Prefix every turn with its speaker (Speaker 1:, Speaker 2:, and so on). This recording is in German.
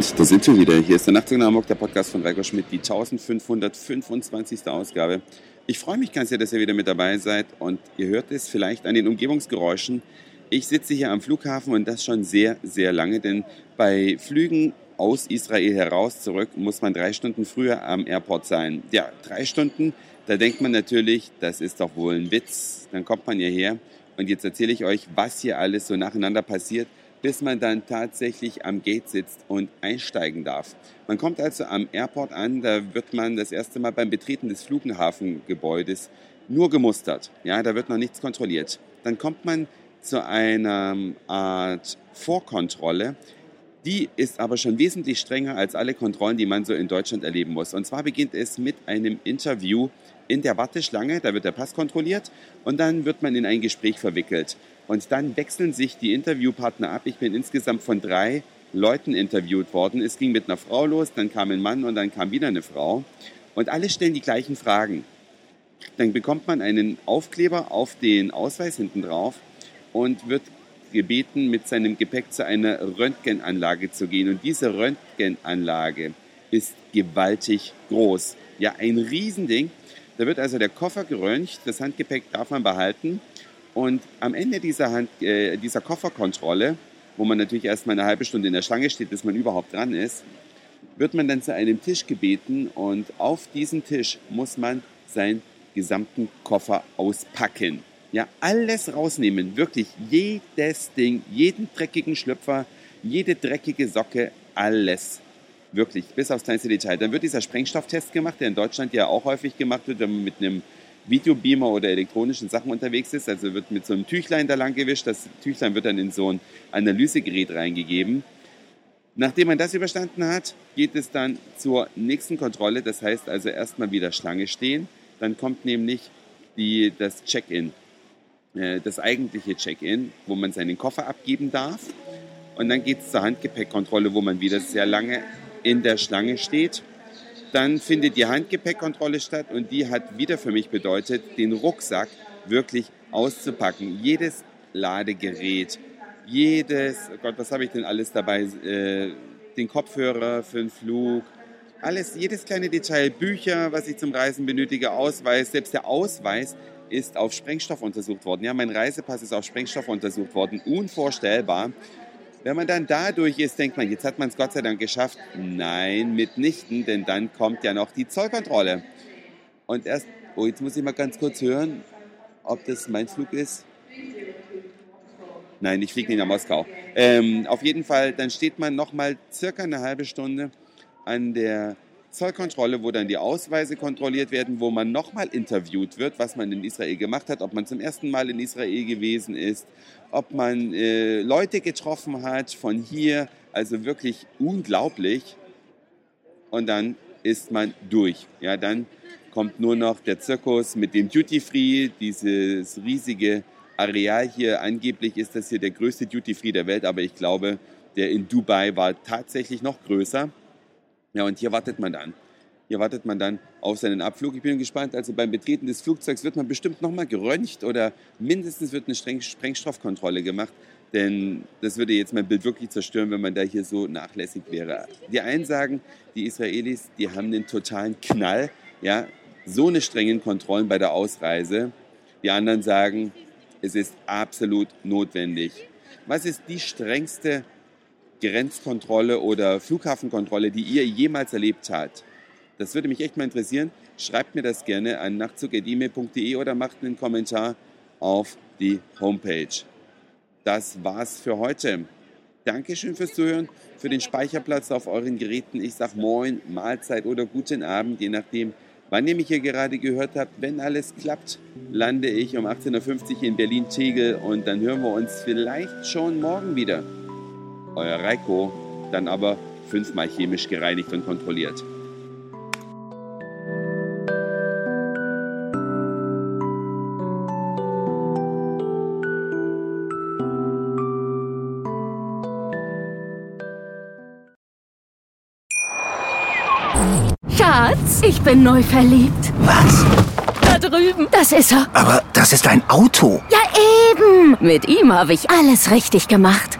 Speaker 1: da sind wir wieder. Hier ist der Nachtzug nach der Podcast von Reiko Schmidt, die 1525. Ausgabe. Ich freue mich ganz sehr, dass ihr wieder mit dabei seid und ihr hört es vielleicht an den Umgebungsgeräuschen. Ich sitze hier am Flughafen und das schon sehr, sehr lange, denn bei Flügen aus Israel heraus zurück muss man drei Stunden früher am Airport sein. Ja, drei Stunden, da denkt man natürlich, das ist doch wohl ein Witz. Dann kommt man hierher und jetzt erzähle ich euch, was hier alles so nacheinander passiert bis man dann tatsächlich am Gate sitzt und einsteigen darf. Man kommt also am Airport an, da wird man das erste Mal beim Betreten des Flughafengebäudes nur gemustert. Ja, da wird noch nichts kontrolliert. Dann kommt man zu einer Art Vorkontrolle. Die ist aber schon wesentlich strenger als alle Kontrollen, die man so in Deutschland erleben muss. Und zwar beginnt es mit einem Interview in der Warteschlange, da wird der Pass kontrolliert und dann wird man in ein Gespräch verwickelt. Und dann wechseln sich die Interviewpartner ab. Ich bin insgesamt von drei Leuten interviewt worden. Es ging mit einer Frau los, dann kam ein Mann und dann kam wieder eine Frau. Und alle stellen die gleichen Fragen. Dann bekommt man einen Aufkleber auf den Ausweis hinten drauf und wird gebeten, mit seinem Gepäck zu einer Röntgenanlage zu gehen. Und diese Röntgenanlage ist gewaltig groß. Ja, ein Riesending. Da wird also der Koffer geröntgt, das Handgepäck darf man behalten und am Ende dieser, Hand, äh, dieser Kofferkontrolle, wo man natürlich erstmal eine halbe Stunde in der Schlange steht, bis man überhaupt dran ist, wird man dann zu einem Tisch gebeten und auf diesen Tisch muss man seinen gesamten Koffer auspacken. Ja, alles rausnehmen, wirklich jedes Ding, jeden dreckigen Schlüpfer, jede dreckige Socke, alles. Wirklich, bis aufs kleinste Detail. Dann wird dieser Sprengstofftest gemacht, der in Deutschland ja auch häufig gemacht wird, wenn man mit einem Videobeamer oder elektronischen Sachen unterwegs ist. Also wird mit so einem Tüchlein da lang gewischt. Das Tüchlein wird dann in so ein Analysegerät reingegeben. Nachdem man das überstanden hat, geht es dann zur nächsten Kontrolle. Das heißt also erstmal wieder Schlange stehen. Dann kommt nämlich die, das Check-in, das eigentliche Check-in, wo man seinen Koffer abgeben darf. Und dann geht es zur Handgepäckkontrolle, wo man wieder sehr lange in der Schlange steht. Dann findet die Handgepäckkontrolle statt und die hat wieder für mich bedeutet, den Rucksack wirklich auszupacken. Jedes Ladegerät, jedes, oh Gott, was habe ich denn alles dabei? Äh, den Kopfhörer für den Flug, alles, jedes kleine Detail, Bücher, was ich zum Reisen benötige, Ausweis, selbst der Ausweis ist auf Sprengstoff untersucht worden. Ja, mein Reisepass ist auf Sprengstoff untersucht worden. Unvorstellbar. Wenn man dann dadurch ist, denkt man, jetzt hat man es Gott sei Dank geschafft. Nein, mitnichten, denn dann kommt ja noch die Zollkontrolle. Und erst, oh, jetzt muss ich mal ganz kurz hören, ob das mein Flug ist. Nein, ich fliege nicht nach Moskau. Ähm, auf jeden Fall, dann steht man noch mal circa eine halbe Stunde an der Zollkontrolle, wo dann die Ausweise kontrolliert werden, wo man nochmal interviewt wird, was man in Israel gemacht hat, ob man zum ersten Mal in Israel gewesen ist, ob man äh, Leute getroffen hat von hier, also wirklich unglaublich. Und dann ist man durch. Ja, dann kommt nur noch der Zirkus mit dem Duty Free, dieses riesige Areal hier. Angeblich ist das hier der größte Duty Free der Welt, aber ich glaube, der in Dubai war tatsächlich noch größer. Ja, und hier wartet man dann. Hier wartet man dann auf seinen Abflug. Ich bin gespannt, also beim Betreten des Flugzeugs wird man bestimmt nochmal geröntgt oder mindestens wird eine Sprengstoffkontrolle gemacht. Denn das würde jetzt mein Bild wirklich zerstören, wenn man da hier so nachlässig wäre. Die einen sagen, die Israelis, die haben den totalen Knall, ja, so eine strengen Kontrollen bei der Ausreise. Die anderen sagen, es ist absolut notwendig. Was ist die strengste Grenzkontrolle oder Flughafenkontrolle, die ihr jemals erlebt habt? Das würde mich echt mal interessieren. Schreibt mir das gerne an nachtzug.email.de oder macht einen Kommentar auf die Homepage. Das war's für heute. Dankeschön fürs Zuhören, für den Speicherplatz auf euren Geräten. Ich sag Moin, Mahlzeit oder guten Abend, je nachdem, wann ihr mich hier gerade gehört habt. Wenn alles klappt, lande ich um 18.50 Uhr in Berlin-Tegel und dann hören wir uns vielleicht schon morgen wieder euer Reiko, dann aber fünfmal chemisch gereinigt und kontrolliert.
Speaker 2: Schatz, ich bin neu verliebt.
Speaker 3: Was?
Speaker 2: Da drüben. Das ist er.
Speaker 3: Aber das ist ein Auto.
Speaker 2: Ja, eben. Mit ihm habe ich alles richtig gemacht.